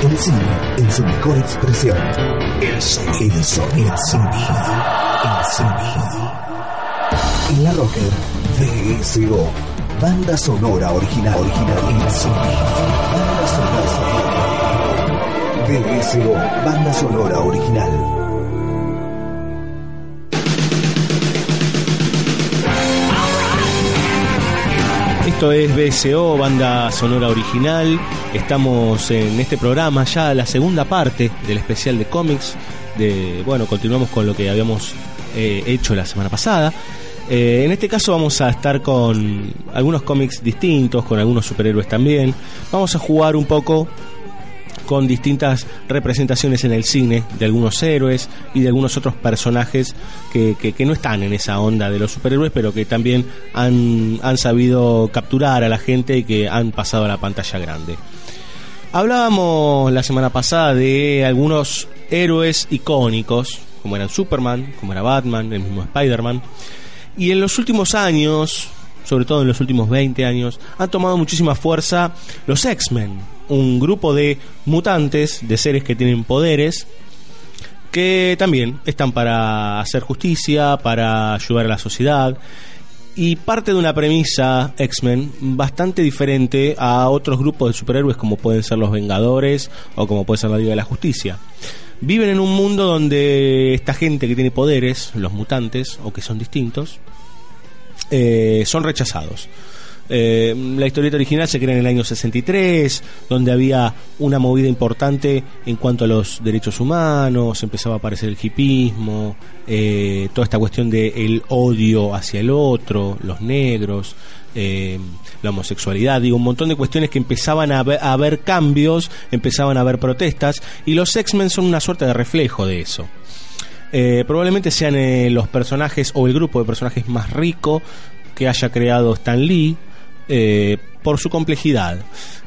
El cine en su mejor expresión. El sonido. El sonido. El sonido. El sonido. En la Rocker, VSO. Banda sonora original. Original. El sonido. Banda sonora. VSO. Banda sonora original. Esto es BSO, banda sonora original. Estamos en este programa ya la segunda parte del especial de cómics. De, bueno, continuamos con lo que habíamos eh, hecho la semana pasada. Eh, en este caso vamos a estar con algunos cómics distintos, con algunos superhéroes también. Vamos a jugar un poco con distintas representaciones en el cine de algunos héroes y de algunos otros personajes que, que, no están en esa onda de los superhéroes, pero que también han, han sabido capturar a la gente y que han pasado a la pantalla grande. Hablábamos la semana pasada de algunos héroes icónicos, como eran Superman, como era Batman, el mismo Spider-Man. Y en los últimos años, sobre todo en los últimos 20 años, han tomado muchísima fuerza los X-Men un grupo de mutantes, de seres que tienen poderes, que también están para hacer justicia, para ayudar a la sociedad, y parte de una premisa X-Men bastante diferente a otros grupos de superhéroes como pueden ser los Vengadores o como puede ser la Liga de la Justicia. Viven en un mundo donde esta gente que tiene poderes, los mutantes o que son distintos, eh, son rechazados. Eh, la historieta original se crea en el año 63, donde había una movida importante en cuanto a los derechos humanos, empezaba a aparecer el hipismo, eh, toda esta cuestión del odio hacia el otro, los negros, eh, la homosexualidad, digo, un montón de cuestiones que empezaban a haber, cambios, empezaban a haber protestas, y los X-Men son una suerte de reflejo de eso. probablemente sean los personajes o el grupo de personajes más rico que haya creado Stan Lee, eh, por su complejidad.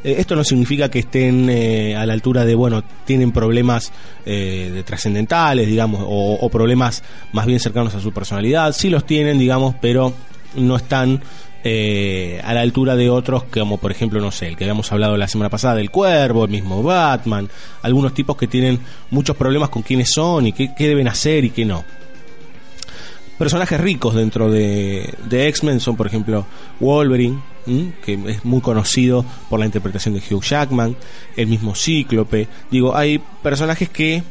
Eh, esto no significa que estén eh, a la altura de, bueno, tienen problemas de trascendentales, digamos, o, problemas más bien cercanos a su personalidad. Sí los tienen, digamos, pero no están a la altura de otros, como por ejemplo, no sé, el que habíamos hablado la semana pasada del cuervo, el mismo Batman, algunos tipos que tienen muchos problemas con quiénes son y qué deben hacer y qué no personajes ricos dentro de, de X-Men son, por ejemplo, Wolverine, que es muy conocido por la interpretación de Hugh Jackman, el mismo Cíclope. Digo, hay personajes que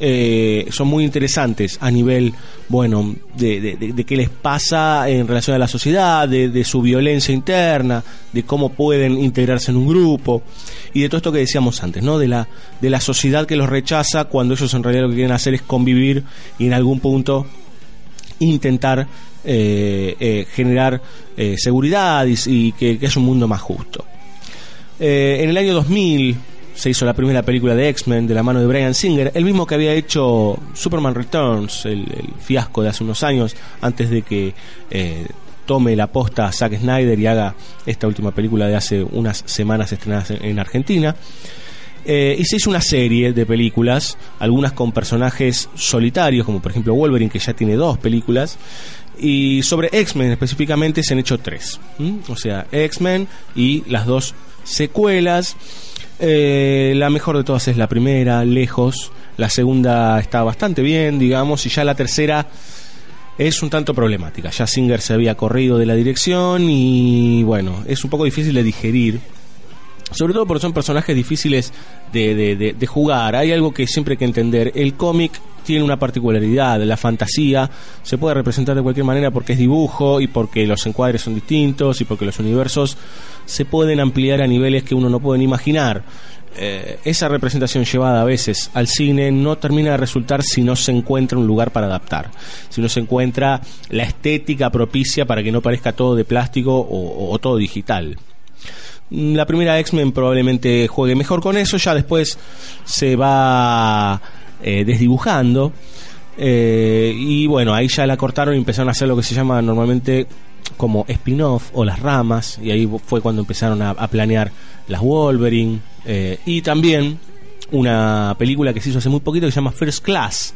eh, son muy interesantes a nivel, bueno, de, de, qué les pasa en relación a la sociedad, de, su violencia interna, de cómo pueden integrarse en un grupo y de todo esto que decíamos antes, ¿no? De la, de la sociedad que los rechaza cuando ellos en realidad lo que quieren hacer es convivir y en algún punto intentar eh, eh, generar eh, seguridad y, que, es un mundo más justo. en el año 2000 se hizo la primera película de X-Men de la mano de Brian Singer, el mismo que había hecho Superman Returns, el, fiasco de hace unos años, antes de que tome la posta Zack Snyder y haga esta última película de hace unas semanas estrenadas en Argentina. Eh, y se hizo una serie de películas, algunas con personajes solitarios, como por ejemplo Wolverine, que ya tiene dos películas. Y sobre X-Men específicamente se han hecho tres. O sea, X-Men y las dos secuelas. Eh, la mejor de todas es la primera, lejos. La segunda está bastante bien, digamos. Y ya la tercera es un tanto problemática. Ya Singer se había corrido de la dirección y bueno, es un poco difícil de digerir sobre todo porque son personajes difíciles de, de, jugar. Hay algo que siempre hay que entender. El cómic tiene una particularidad, la fantasía se puede representar de cualquier manera porque es dibujo y porque los encuadres son distintos y porque los universos se pueden ampliar a niveles que uno no puede ni imaginar. Eh, esa representación llevada a veces al cine no termina de resultar si no se encuentra un lugar para adaptar, si no se encuentra la estética propicia para que no parezca todo de plástico o todo digital. La primera X-Men probablemente juegue mejor con eso, ya después se va eh, desdibujando. Eh, y bueno, ahí ya la cortaron y empezaron a hacer lo que se llama normalmente como spin-off o las ramas. Y ahí fue cuando empezaron a, planear las Wolverine. Eh, y también una película que se hizo hace muy poquito que se llama First Class,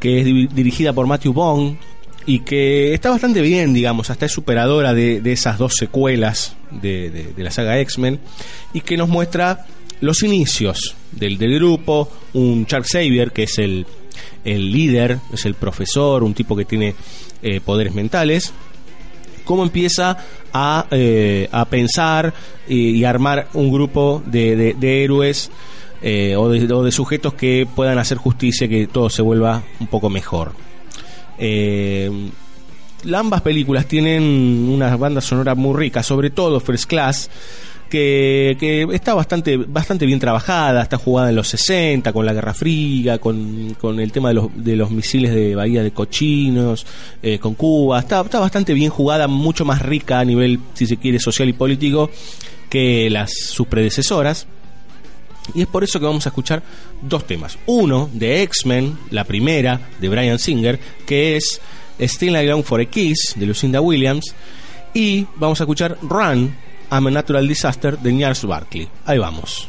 que es dirigida por Matthew Bond y que está bastante bien, digamos, hasta es superadora de, esas dos secuelas de, la saga X-Men y que nos muestra los inicios del, del grupo, un Charles Xavier que es el, el líder, es el profesor, un tipo que tiene eh, poderes mentales, cómo empieza a, eh, a pensar y, armar un grupo de, de, héroes eh, o, de, o, de, sujetos que puedan hacer justicia, que todo se vuelva un poco mejor. Ambas películas tienen una banda sonora muy rica, sobre todo First Class que, está bastante, bastante bien trabajada, está jugada en los 60, con la Guerra Fría, con, el tema de los, de los misiles de Bahía de Cochinos, eh, con Cuba, está, está bastante bien jugada, mucho más rica a nivel, si se quiere, social y político que las sus predecesoras. Y es por eso que vamos a escuchar dos temas. Uno de X-Men, la primera, de Brian Singer, que es Still I for a Kiss, de Lucinda Williams. Y vamos a escuchar Run, I'm a Natural Disaster de Niels Barkley. Ahí vamos.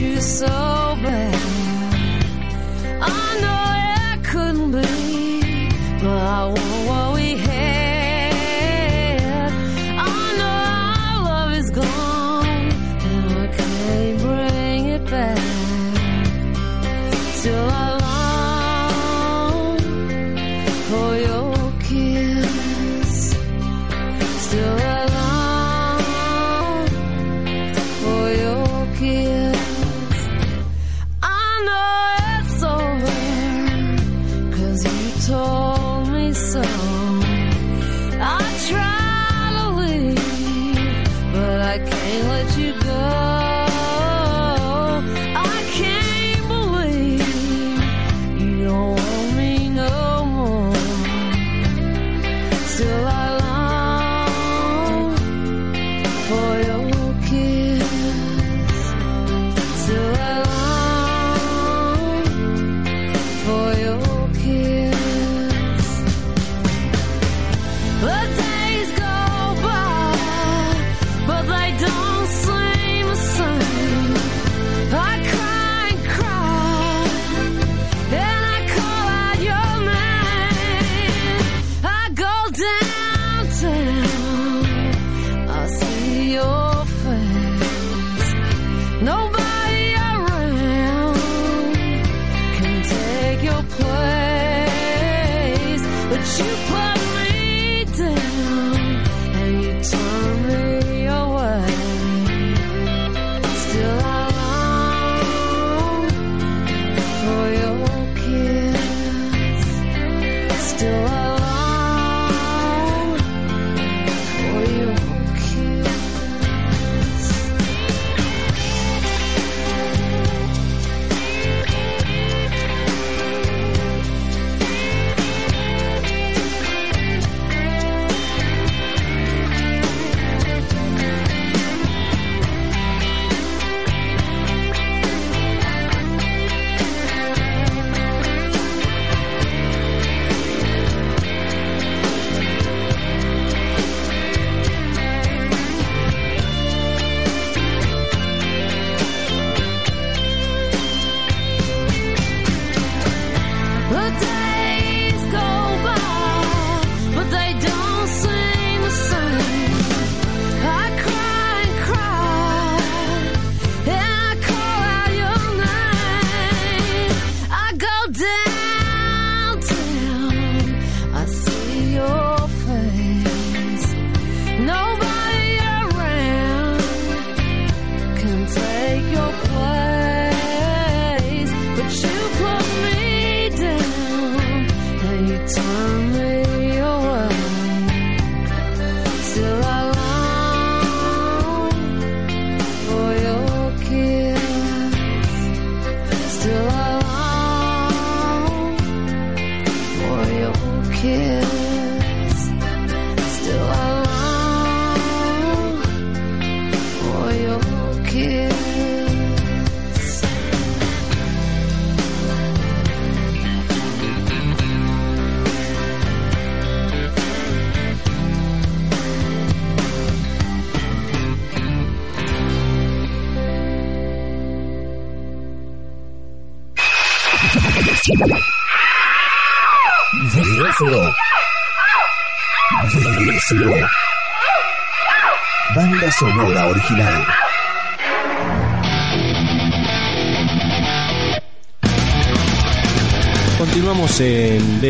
you so bad. I know.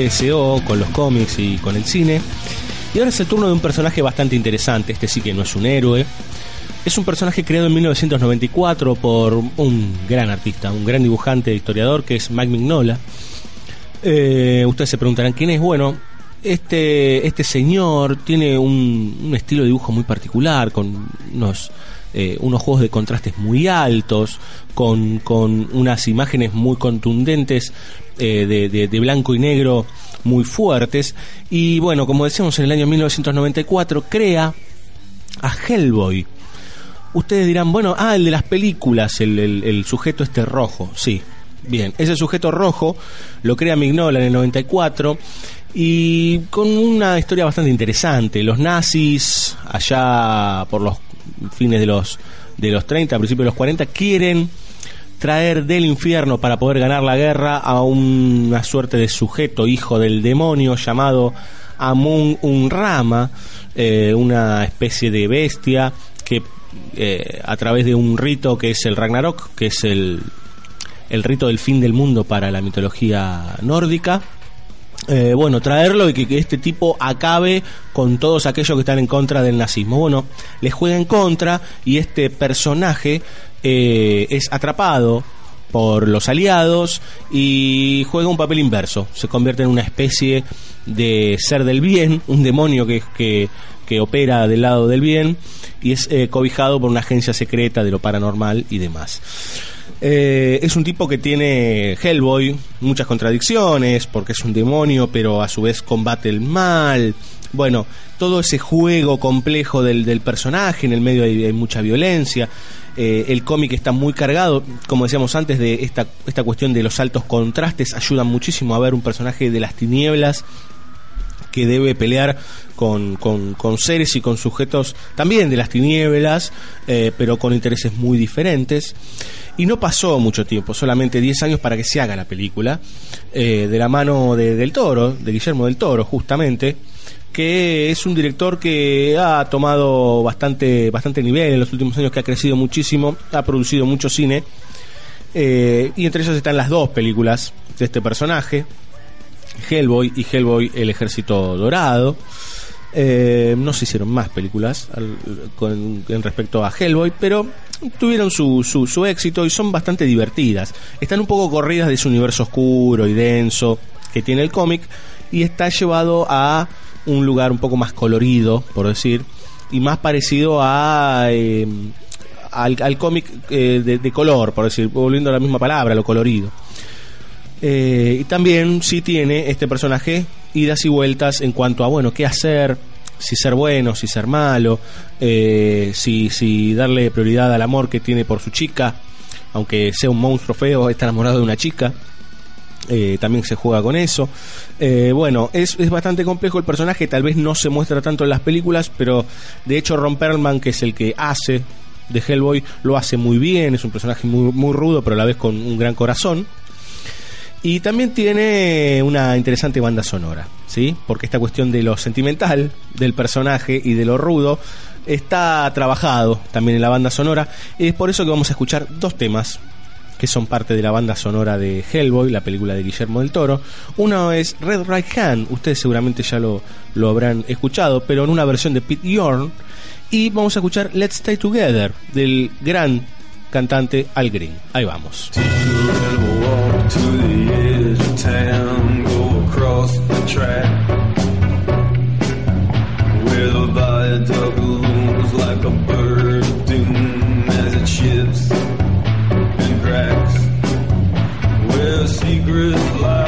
Con los cómics y con el cine. Y ahora es el turno de un personaje bastante interesante. Este sí que no es un héroe. Es un personaje creado en 1994 por un gran artista, un gran dibujante, historiador, que es Mike Mignola. Eh, ustedes se preguntarán quién es. Bueno, este, este señor tiene un, un estilo de dibujo muy particular, con unos, eh, unos juegos de contrastes muy altos, con, con unas imágenes muy contundentes eh, de, de- de blanco y negro muy fuertes. Y bueno, como decíamos, en el año 1994 crea a Hellboy. Ustedes dirán, bueno, ah, el de las películas, el, el- sujeto este rojo, sí. Bien, ese sujeto rojo lo crea Mignola en el 94 y con una historia bastante interesante. Los nazis, allá por los fines de los, de los 30, principios de los 40, quieren traer del infierno para poder ganar la guerra a una suerte de sujeto, hijo del demonio, llamado Amun Unrama, eh, una especie de bestia que eh, a través de un rito que es el Ragnarok, que es el, el rito del fin del mundo para la mitología nórdica, eh, bueno, traerlo y que, este tipo acabe con todos aquellos que están en contra del nazismo. Bueno, les juega en contra y este personaje eh, es atrapado por los aliados y juega un papel inverso. Se convierte en una especie de ser del bien, un demonio que, que, que opera del lado del bien y es eh, cobijado por una agencia secreta de lo paranormal y demás. Eh, es un tipo que tiene Hellboy, muchas contradicciones, porque es un demonio, pero a su vez combate el mal. Bueno, todo ese juego complejo del, personaje, en el medio hay, hay mucha violencia. Eh, el cómic está muy cargado, como decíamos antes, de esta, esta cuestión de los altos contrastes, ayuda muchísimo a ver un personaje de las tinieblas que debe pelear con, con- con seres y con sujetos también de las tinieblas, eh, pero con intereses muy diferentes. Y no pasó mucho tiempo, solamente 10 años para que se haga la película, eh, de la mano de, del Toro, de Guillermo del Toro, justamente, que es un director que ha tomado bastante, bastante nivel en los últimos años, que ha crecido muchísimo, ha producido mucho cine, eh, y entre ellos están las dos películas de este personaje Hellboy y Hellboy el Ejército Dorado. Eh, no se hicieron más películas al- con, en respecto a Hellboy, pero tuvieron su, su, su éxito y son bastante divertidas. Están un poco corridas de ese universo oscuro y denso que tiene el cómic y está llevado a un lugar un poco más colorido, por decir, y más parecido a... eh, al, al cómic eh, de, de color, por decir, volviendo a la misma palabra, lo colorido. Eh, y también sí tiene este personaje idas y vueltas en cuanto a, bueno, qué hacer, si ser bueno, si ser malo, eh, si, si darle prioridad al amor que tiene por su chica, aunque sea un monstruo feo, está enamorado de una chica. Eh, también se juega con eso. Eh, bueno, es, es bastante complejo el personaje, tal vez no se muestra tanto en las películas, pero de hecho Ron Perlman, que es el que hace de Hellboy, lo hace muy bien, es un personaje muy, muy rudo, pero a la vez con un gran corazón. Y también tiene una interesante banda sonora, ¿sí? Porque esta cuestión de lo sentimental del personaje y de lo rudo está trabajado también en la banda sonora. Y es por eso que vamos a escuchar dos temas que son parte de la banda sonora de Hellboy, la película de Guillermo del Toro. Uno es Red Right Hand, ustedes seguramente ya lo, lo habrán escuchado, pero en una versión de Pete Yorn. Y vamos a escuchar Let's Stay Together del gran cantante Al Green. Ahí vamos. We'll walk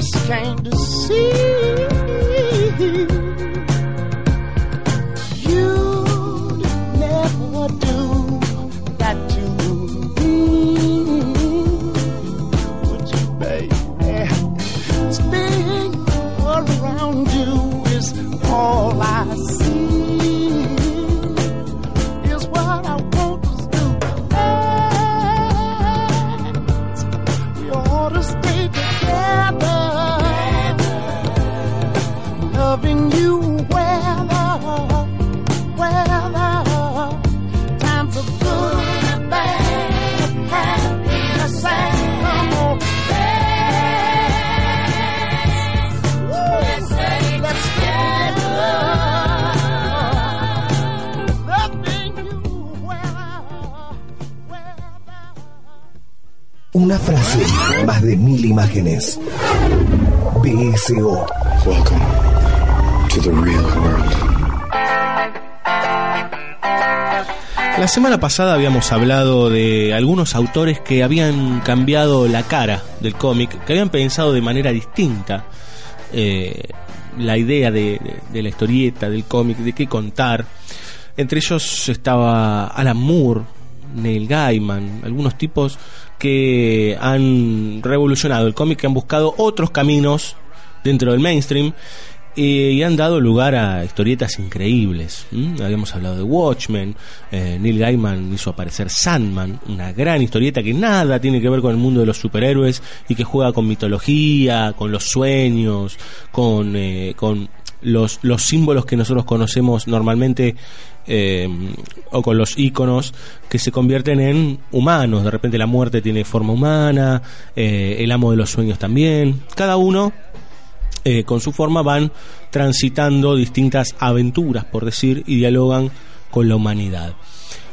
just came to see Una frase, más de mil imágenes. BSO. Welcome to the real world. La semana pasada habíamos hablado de algunos autores que habían cambiado la cara del cómic, que habían pensado de manera distinta eh, la idea de, de- de la historieta, del cómic, de qué contar. Entre ellos estaba Alan Moore, Neil Gaiman, algunos tipos que han revolucionado el cómic, que han buscado otros caminos dentro del mainstream eh, y han dado lugar a historietas increíbles. Habíamos hablado de Watchmen, eh, Neil Gaiman hizo aparecer Sandman, una gran historieta que nada tiene que ver con el mundo de los superhéroes y que juega con mitología, con los sueños, con, eh, con los, los símbolos que nosotros conocemos normalmente eh, o con los íconos que se convierten en humanos. De repente la muerte tiene forma humana, eh, el amo de los sueños también. Cada uno eh, con su forma van transitando distintas aventuras, por decir, y dialogan con la humanidad.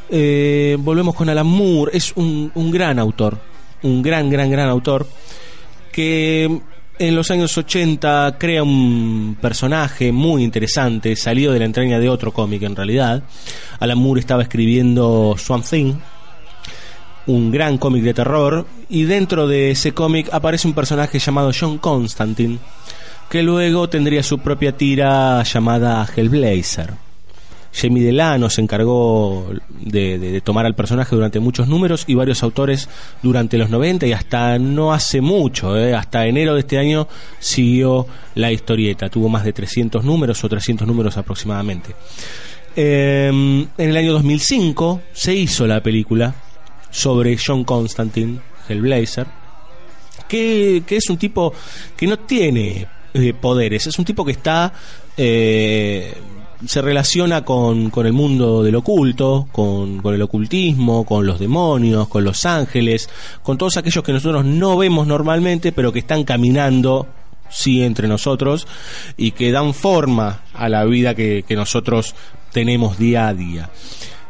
Volvemos con Alan Moore, es un, un gran autor, un gran, gran, gran autor, que en los años 80 crea un personaje muy interesante, salido de la entraña de otro cómic en realidad. Alan Moore estaba escribiendo Swamp Thing, un gran cómic de terror, y dentro de ese cómic aparece un personaje llamado John Constantine, que luego tendría su propia tira llamada Hellblazer. Jamie Delano se encargó de, tomar al personaje durante muchos números y varios autores durante los 90 y hasta no hace mucho, eh, hasta enero de este año siguió la historieta. Tuvo más de 300 números o 300 números aproximadamente. Eh, en el año 2005 se hizo la película sobre John Constantine, Hellblazer, que, que es un tipo que no tiene eh, poderes, es un tipo que está... eh, se relaciona con, con el mundo del oculto, con, con el ocultismo, con los demonios, con los ángeles, con todos aquellos que nosotros no vemos normalmente, pero que están caminando sí entre nosotros y que dan forma a la vida que, que nosotros tenemos día a día.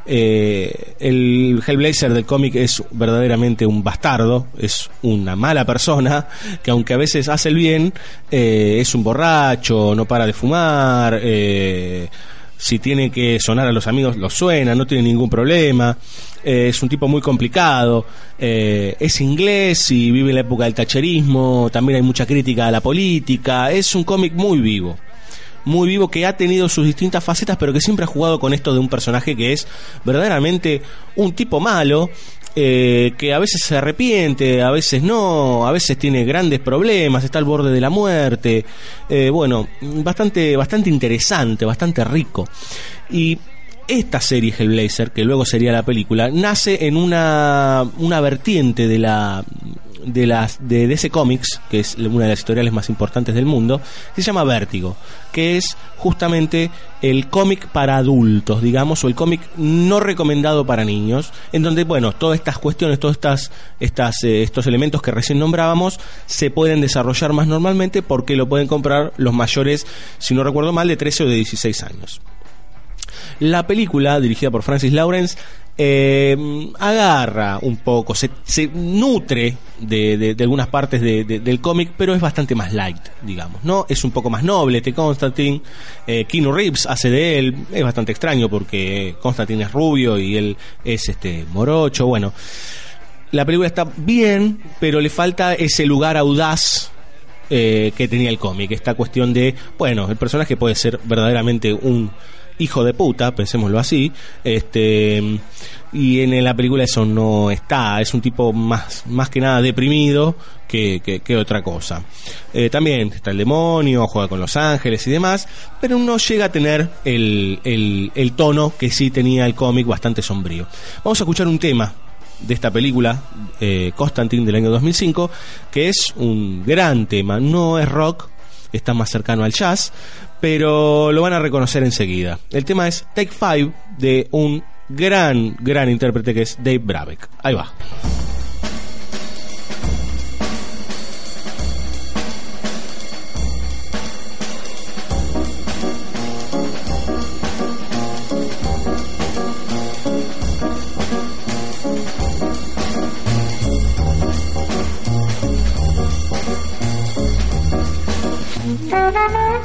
Eh, el Hellblazer del cómic es verdaderamente un bastardo, es una mala persona que aunque a veces hace el bien, eh, es un borracho, no para de fumar, eh, si tiene que sonar a los amigos, los suena, no tiene ningún problema. Eh, es un tipo muy complicado. eh, es inglés y vive en la época del tacherismo. También hay mucha crítica a la política. Es un cómic muy vivo. Muy vivo que ha tenido sus distintas facetas, pero que siempre ha jugado con esto de un personaje que es verdaderamente un tipo malo. eh, que a veces se arrepiente, a veces no, a veces tiene grandes problemas, está al borde de la muerte. Eh, bueno, bastante, bastante interesante, bastante rico. Y esta serie Hellblazer, que luego sería la película, nace en una, una vertiente de la de las de DC Comics, que es una de las editoriales más importantes del mundo, se llama Vértigo, que es justamente el cómic para adultos, digamos, o el cómic no recomendado para niños, en donde, bueno, todas estas cuestiones, todos estas, estas, eh, estos elementos que recién nombrábamos, se pueden desarrollar más normalmente porque lo pueden comprar los mayores, si no recuerdo mal, de 13 o de 16 años. La película, dirigida por Francis Lawrence, eh, agarra un poco, se, se nutre de, algunas partes de- de- del cómic, pero es bastante más light, digamos, ¿no? Es un poco más noble este Constantine. Eh, Keanu Reeves hace de él, es bastante extraño porque Constantine es rubio y él es este morocho, bueno. La película está bien, pero le falta ese lugar audaz eh, que tenía el cómic. Esta cuestión de, bueno, el personaje puede ser verdaderamente un hijo de puta, pensémoslo así, este y en la película eso no está, es un tipo más, más que nada deprimido que, que- que otra cosa. Eh, también está el demonio, juega con los ángeles y demás, pero no llega a tener el, el- tono que sí tenía el cómic bastante sombrío. Vamos a escuchar un tema de esta película, eh, Constantine del año 2005, que es un gran tema, no es rock, está más cercano al jazz, pero lo van a reconocer enseguida. El tema es Take Five de un gran, gran intérprete que es Dave Brabeck. Ahí va.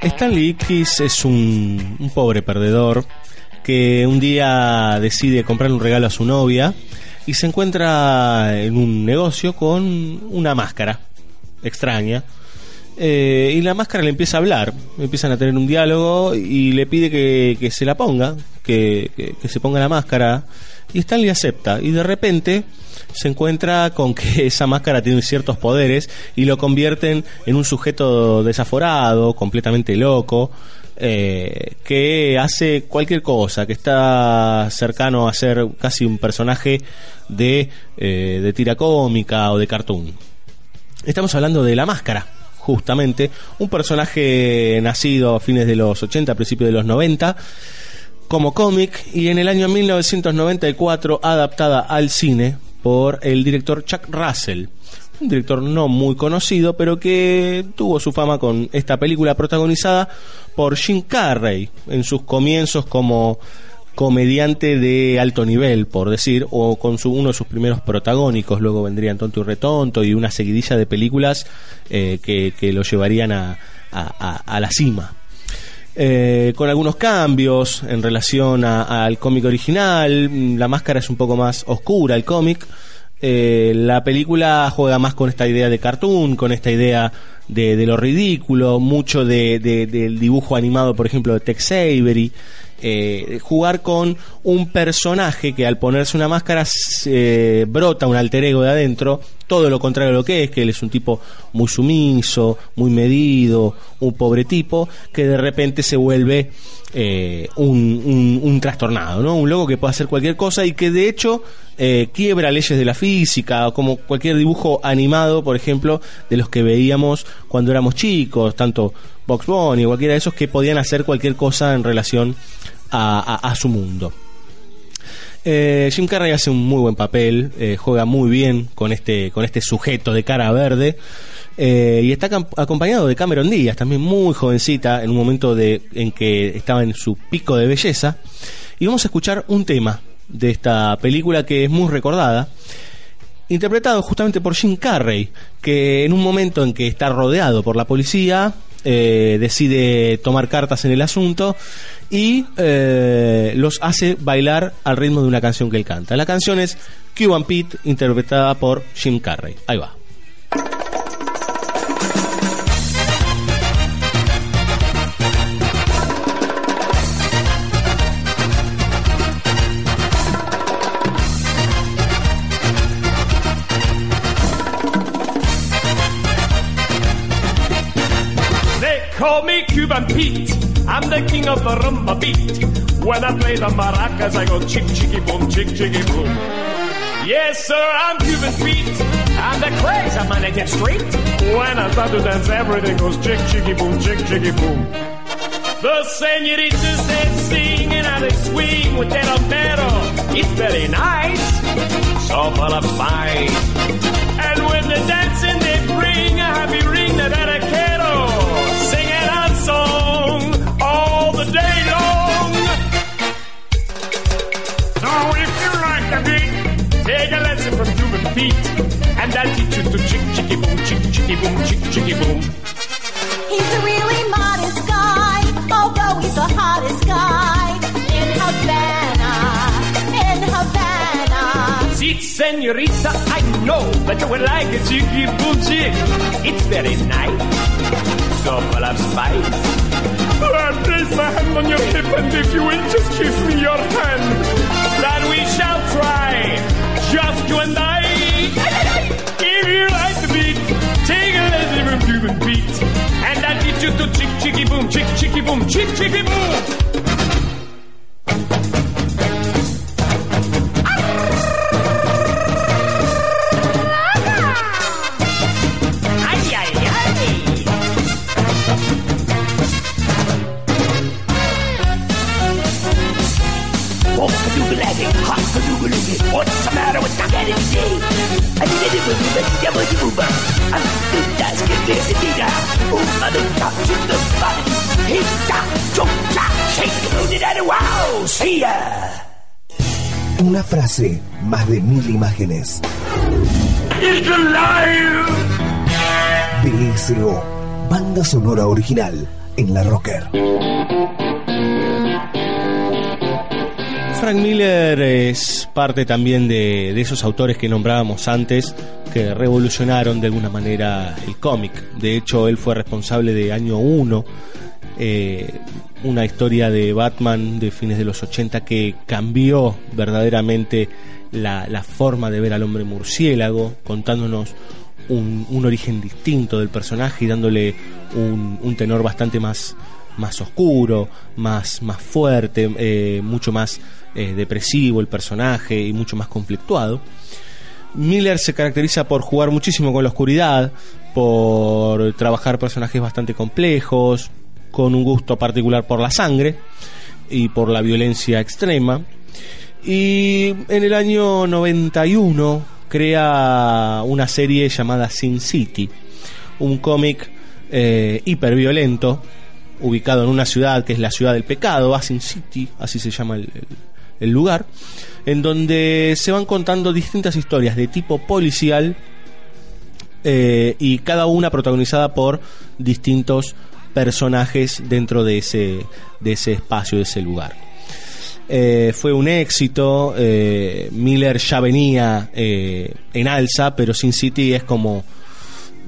Stanley Ipkiss es un, pobre perdedor que un día decide comprarle un regalo a su novia y se encuentra en un negocio con una máscara extraña. Eh, y la máscara le empieza a hablar, empiezan a tener un diálogo y le pide que, se la ponga, que se ponga la máscara. Y Stanley acepta y de repente se encuentra con que esa máscara tiene ciertos poderes y lo convierten en un sujeto desaforado, completamente loco, eh, que hace cualquier cosa, que está cercano a ser casi un personaje de, eh, de tira cómica o de cartoon. Estamos hablando de La Máscara, justamente, un personaje nacido a fines de los 80, principios de los 90, como cómic y en el año 1994 adaptada al cine por el director Chuck Russell. Un director no muy conocido, pero que tuvo su fama con esta película protagonizada por Jim Carrey en sus comienzos como comediante de alto nivel, por decir, o con su, uno de sus primeros protagónicos, luego vendrían Tonto y Retonto y una seguidilla de películas eh, que, que lo llevarían a, a- la cima. Eh, con algunos cambios en relación al cómic original, mm, la máscara es un poco más oscura, el cómic. Eh, la película juega más con esta idea de cartoon, con esta idea de, lo ridículo, mucho de, de- del dibujo animado, por ejemplo, de Tex Avery. Eh, jugar con un personaje que al ponerse una máscara se- brota un alter ego de adentro, todo lo contrario a lo que es, que él es un tipo muy sumiso, muy medido, un pobre tipo, que de repente se vuelve eh, un, un- un trastornado, ¿no? Un loco que puede hacer cualquier cosa y que de hecho eh, quiebra leyes de la física, como cualquier dibujo animado, por ejemplo, de los que veíamos cuando éramos chicos, tanto Box Bunny, cualquiera de esos que podían hacer cualquier cosa en relación a, su mundo. Eh, Jim Carrey hace un muy buen papel, eh, juega muy bien con este, con este sujeto de cara verde. eh, y está acompañado de Cameron Díaz, también muy jovencita, en un momento de, en que estaba en su pico de belleza. Y vamos a escuchar un tema de esta película que es muy recordada, interpretado justamente por Jim Carrey, que en un momento en que está rodeado por la policía, eh, decide tomar cartas en el asunto y eh, los hace bailar al ritmo de una canción que él canta. La canción es Cuban Pete, interpretada por Jim Carrey. Ahí va. Cuban Pete. I'm the king of the rumba beat. When I play the maracas, I go chick chicky boom, chick chicky boom. Yes, sir, I'm Cuban Pete. I'm the craze, I'm gonna get straight. When I start to dance, everything goes chick chicky boom, chick chicky boom. The senoritas they sing and they swing with that omero. It's very nice, so full of spice. And when they're dancing, they bring a happy ring that I feet, and I'll teach you to chick chicky boom, chick chicky boom, chick chicky boom. He's a really modest guy, although he's the hottest guy in Havana, in Havana. See, senorita, I know that you would like a chicky boom chick. It's very nice, so full of spice. Oh, place my hand on your hip, and if you will just give me your hand, then we shall try. Just you and I. you to chick chicky boom, chick chicky boom, chick chicky boom. Una frase, más de mil imágenes. It's alive! BSO, banda sonora original en la Rocker. Frank Miller es parte también de, de esos autores que nombrábamos antes que revolucionaron de alguna manera el cómic. De hecho, él fue responsable de Año 1, eh, una historia de Batman de fines de los 80 que cambió verdaderamente la, la forma de ver al hombre murciélago, contándonos un, un origen distinto del personaje y dándole un, un tenor bastante más, más oscuro, más, más fuerte, eh, mucho más eh, depresivo el personaje y mucho más conflictuado. Miller se caracteriza por jugar muchísimo con la oscuridad, por trabajar personajes bastante complejos, con un gusto particular por la sangre y por la violencia extrema. Y en el año 91 crea una serie llamada Sin City, un cómic eh, hiperviolento ubicado en una ciudad que es la ciudad del pecado, Sin City, así se llama el, lugar, en donde se van contando distintas historias de tipo policial eh, y cada una protagonizada por distintos personajes dentro de ese, de ese espacio, de ese lugar. Eh, fue un éxito, eh, Miller ya venía eh, en alza, pero Sin City es como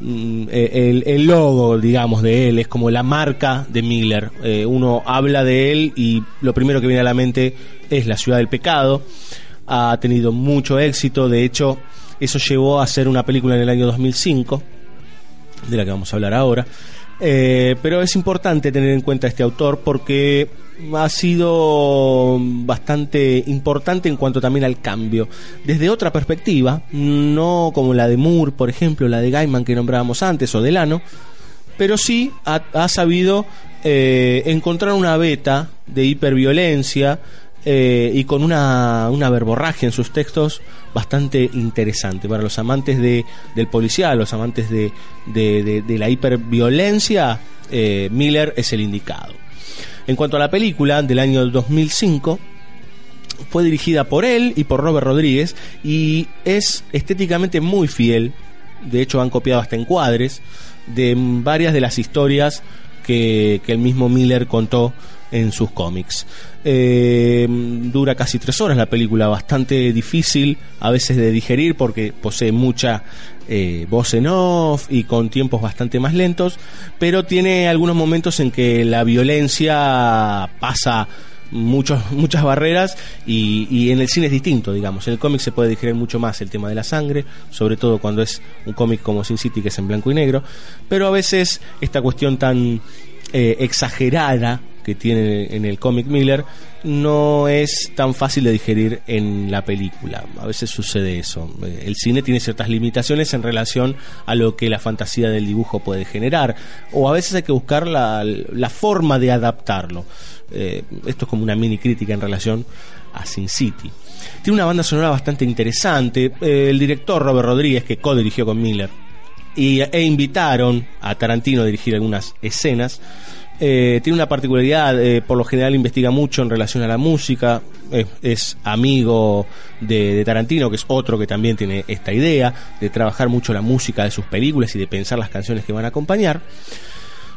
mm, eh, el, el logo, digamos, de él, es como la marca de Miller. Eh, uno habla de él y lo primero que viene a la mente es la ciudad del pecado. Ha tenido mucho éxito, de hecho, eso llevó a hacer una película en el año 2005, de la que vamos a hablar ahora. Eh, pero es importante tener en cuenta este autor porque ha sido bastante importante en cuanto también al cambio. Desde otra perspectiva, no como la de Moore, por ejemplo, la de Gaiman que nombrábamos antes, o Delano, pero sí ha, ha sabido eh, encontrar una beta de hiperviolencia eh, y con una, una verborragia en sus textos bastante interesante. Para los amantes de, del policial, los amantes de, de, la hiperviolencia, eh, Miller es el indicado. En cuanto a la película del año 2005, fue dirigida por él y por Robert Rodríguez y es estéticamente muy fiel. De hecho, han copiado hasta encuadres de varias de las historias que, que el mismo Miller contó en sus cómics. Eh, dura casi tres horas la película, bastante difícil a veces de digerir porque posee mucha eh, voz en off y con tiempos bastante más lentos, pero tiene algunos momentos en que la violencia pasa muchos, muchas barreras y, y en el cine es distinto, digamos. En el cómic se puede digerir mucho más el tema de la sangre, sobre todo cuando es un cómic como Sin City que es en blanco y negro, pero a veces esta cuestión tan eh, exagerada que tiene en el cómic Miller no es tan fácil de digerir en la película. A veces sucede eso. Eh, El cine tiene ciertas limitaciones en relación a lo que la fantasía del dibujo puede generar, o a veces hay que buscar la, la forma de adaptarlo. Eh, esto es como una mini crítica en relación a Sin City. Tiene una banda sonora bastante interesante. Eh, el director Robert Rodríguez, que co-dirigió con Miller, y, e invitaron a Tarantino a dirigir algunas escenas. Eh, tiene una particularidad, eh, por lo general investiga mucho en relación a la música, es amigo de, Tarantino, que es otro que también tiene esta idea de trabajar mucho la música de sus películas y de pensar las canciones que van a acompañar.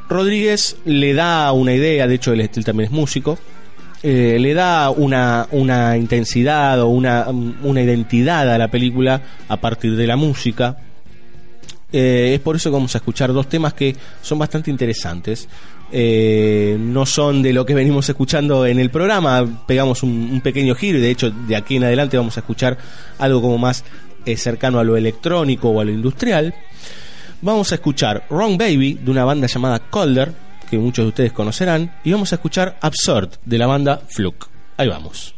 Rodríguez le da una idea, de hecho él, también es músico, eh, le da una, una intensidad o una, una identidad a la película a partir de la música. Es por eso que vamos a escuchar dos temas que son bastante interesantes. Eh, no son de lo que venimos escuchando en el programa, pegamos un, pequeño giro y de hecho de aquí en adelante vamos a escuchar algo como más eh, cercano a lo electrónico o a lo industrial. Vamos a escuchar Wrong Baby de una banda llamada Colder, que muchos de ustedes conocerán, y vamos a escuchar Absurd de la banda Fluke. Ahí vamos.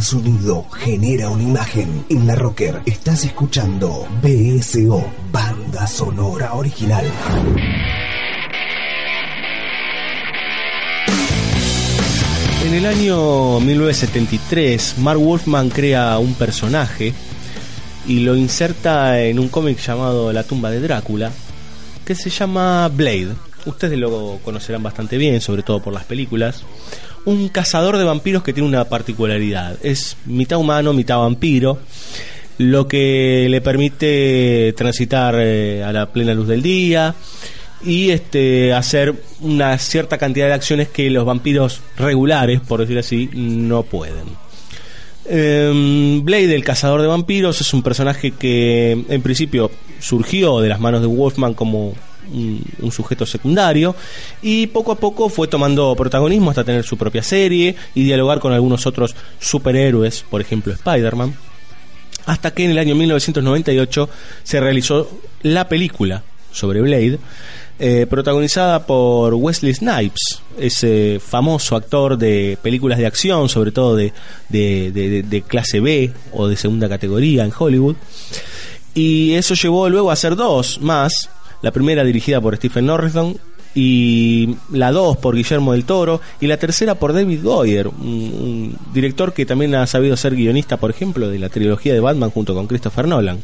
Cada sonido genera una imagen. En la Rocker estás escuchando BSO, banda sonora original. En el año 1973, Mark Wolfman crea un personaje y lo inserta en un cómic llamado La tumba de Drácula, que se llama Blade. Ustedes lo conocerán bastante bien, sobre todo por las películas. Un cazador de vampiros que tiene una particularidad. Es mitad humano, mitad vampiro, lo que le permite transitar eh, a la plena luz del día y este hacer una cierta cantidad de acciones que los vampiros regulares, por decir así, no pueden. Em, Blade, el cazador de vampiros, es un personaje que en principio surgió de las manos de Wolfman como un, sujeto secundario y poco a poco fue tomando protagonismo hasta tener su propia serie y dialogar con algunos otros superhéroes, por ejemplo Spider-Man, hasta que en el año 1998 se realizó la película sobre Blade, eh, protagonizada por Wesley Snipes, ese famoso actor de películas de acción, sobre todo de, de- de- de clase B o de segunda categoría en Hollywood. Y eso llevó luego a hacer dos más, la primera dirigida por Stephen Norton y la dos por Guillermo del Toro y la tercera por David Goyer, un, director que también ha sabido ser guionista, por ejemplo, de la trilogía de Batman junto con Christopher Nolan.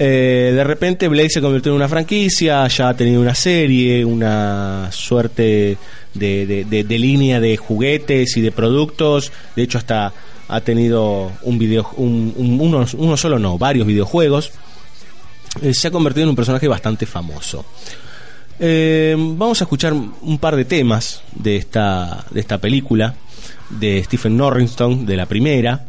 Eh, de repente Blade se convirtió en una franquicia, ya ha tenido una serie, una suerte de, línea de juguetes y de productos. De hecho, hasta ha tenido un video, un- un- uno, uno solo no, varios videojuegos. Eh, se ha convertido en un personaje bastante famoso. Eh, vamos a escuchar un par de temas de esta, de esta película de Stephen Norrington, de la primera.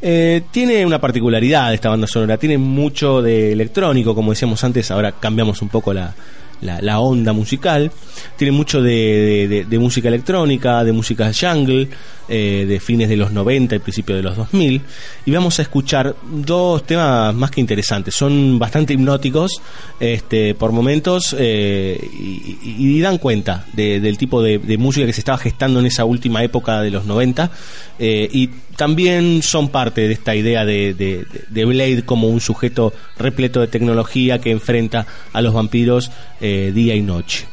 Eh, tiene una particularidad esta banda sonora, tiene mucho de electrónico, como decíamos antes, ahora cambiamos un poco la, la- la onda musical. Tiene mucho de, de- de- música electrónica, de música jungle, eh, de fines de los 90 y principios de los 2000. Y vamos a escuchar dos temas más que interesantes, son bastante hipnóticos este, por momentos eh, y, dan cuenta de- del tipo de, de música que se estaba gestando en esa última época de los 90 eh, y también son parte de esta idea de, de- de Blade como un sujeto repleto de tecnología que enfrenta a los vampiros eh, día y noche.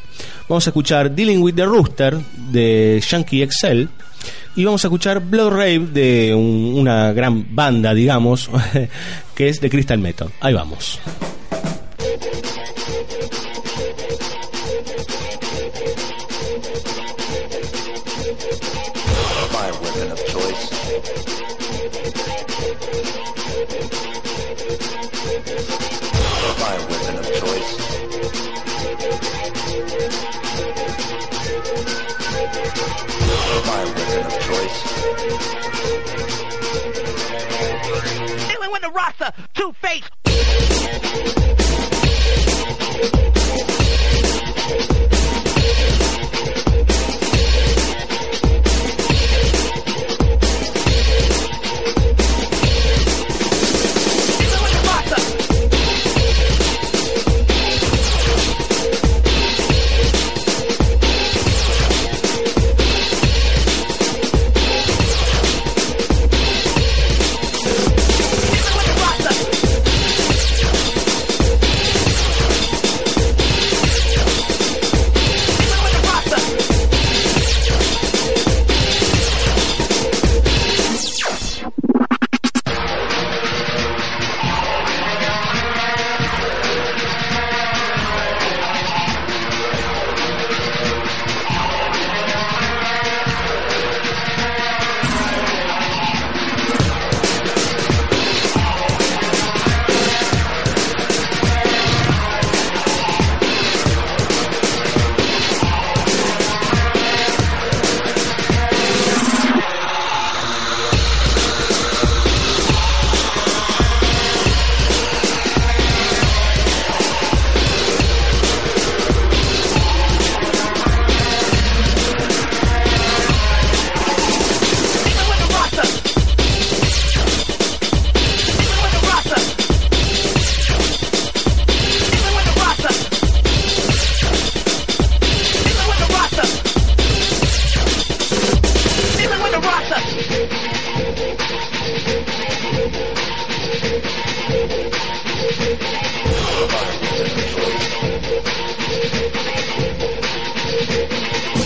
Vamos a escuchar Dealing with the Rooster de Yankee Excel y vamos a escuchar Blood Rave de un- una gran banda, digamos, que es de Crystal Metal. Ahí vamos.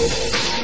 Música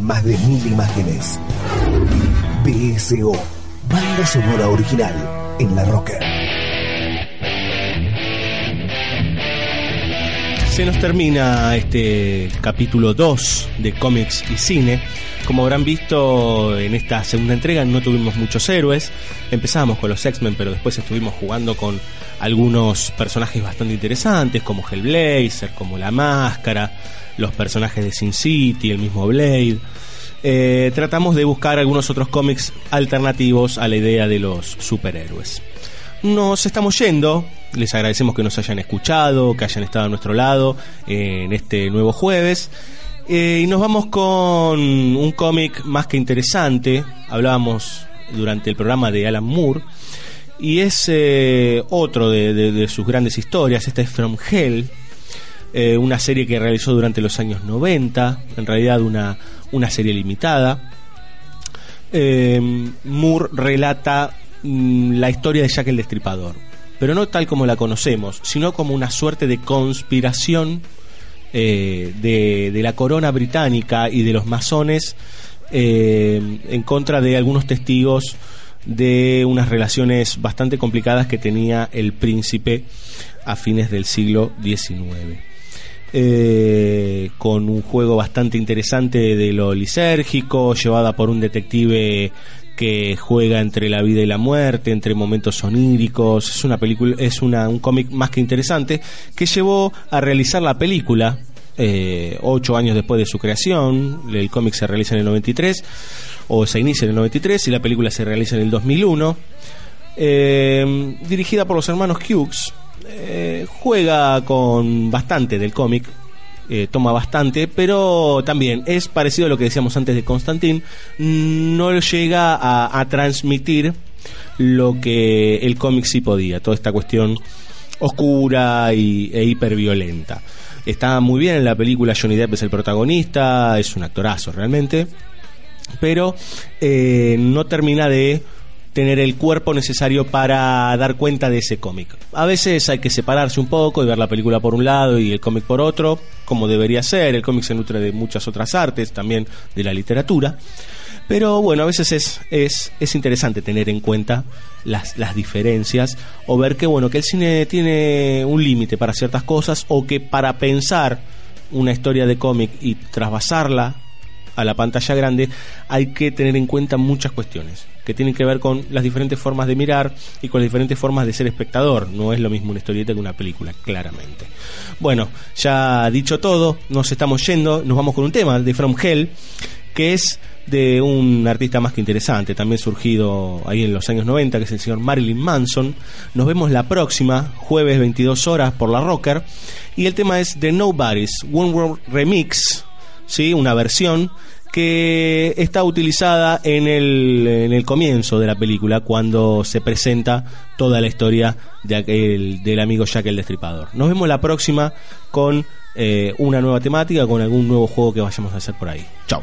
Más de mil imágenes. BSO, banda sonora original en la rocker. Se nos termina este capítulo 2 de cómics y cine. Como habrán visto en esta segunda entrega no tuvimos muchos héroes. Empezamos con los X-Men, pero después estuvimos jugando con algunos personajes bastante interesantes, como Hellblazer, como La Máscara, los personajes de Sin City, el mismo Blade. Eh, tratamos de buscar algunos otros cómics alternativos a la idea de los superhéroes. Nos estamos yendo, les agradecemos que nos hayan escuchado, que hayan estado a nuestro lado eh, en este nuevo jueves. Eh, y nos vamos con un cómic más que interesante. Hablábamos durante el programa de Alan Moore. Y es otro de, de- de sus grandes historias. Esta es From Hell. Eh, una serie que realizó durante los años 90. En realidad una, una serie limitada. Eh, Moore relata mm, la historia de Jack el Destripador. Pero no tal como la conocemos, sino como una suerte de conspiración eh, de, de la corona británica y de los masones eh, en contra de algunos testigos de unas relaciones bastante complicadas que tenía el príncipe a fines del siglo XIX. Eh, con un juego bastante interesante de lo lisérgico, llevada por un detective que juega entre la vida y la muerte, entre momentos oníricos. Es una película, es una, un cómic más que interesante que llevó a realizar la película eh, ocho años después de su creación. El cómic se realiza en el 93 o se inicia en el 93 y la película se realiza en el 2001. Eh, dirigida por los hermanos Hughes, eh, juega con bastante del cómic, eh, toma bastante, pero también es parecido a lo que decíamos antes de Constantin, no llega a, a transmitir lo que el cómic sí podía, toda esta cuestión oscura y, e hiperviolenta. Está muy bien en la película, Johnny Depp es el protagonista, es un actorazo realmente, pero eh, no termina de tener el cuerpo necesario para dar cuenta de ese cómic. A veces hay que separarse un poco y ver la película por un lado y el cómic por otro, como debería ser. El cómic se nutre de muchas otras artes, también de la literatura. Pero bueno, a veces es, es, es interesante tener en cuenta las, las diferencias o ver que bueno, que el cine tiene un límite para ciertas cosas o que para pensar una historia de cómic y trasvasarla a la pantalla grande hay que tener en cuenta muchas cuestiones que tienen que ver con las diferentes formas de mirar y con las diferentes formas de ser espectador. No es lo mismo una historieta que una película, claramente. Bueno, ya dicho todo, nos estamos yendo, nos vamos con un tema de From Hell, que es de un artista más que interesante, también surgido ahí en los años 90, que es el señor Marilyn Manson. Nos vemos la próxima, jueves 22 horas por la Rocker, y el tema es The Nobody's One World Remix, ¿sí? una versión que está utilizada en el, en el comienzo de la película cuando se presenta toda la historia de aquel, del amigo Jack el Destripador. Nos vemos la próxima con eh, una nueva temática, con algún nuevo juego que vayamos a hacer por ahí. Chao.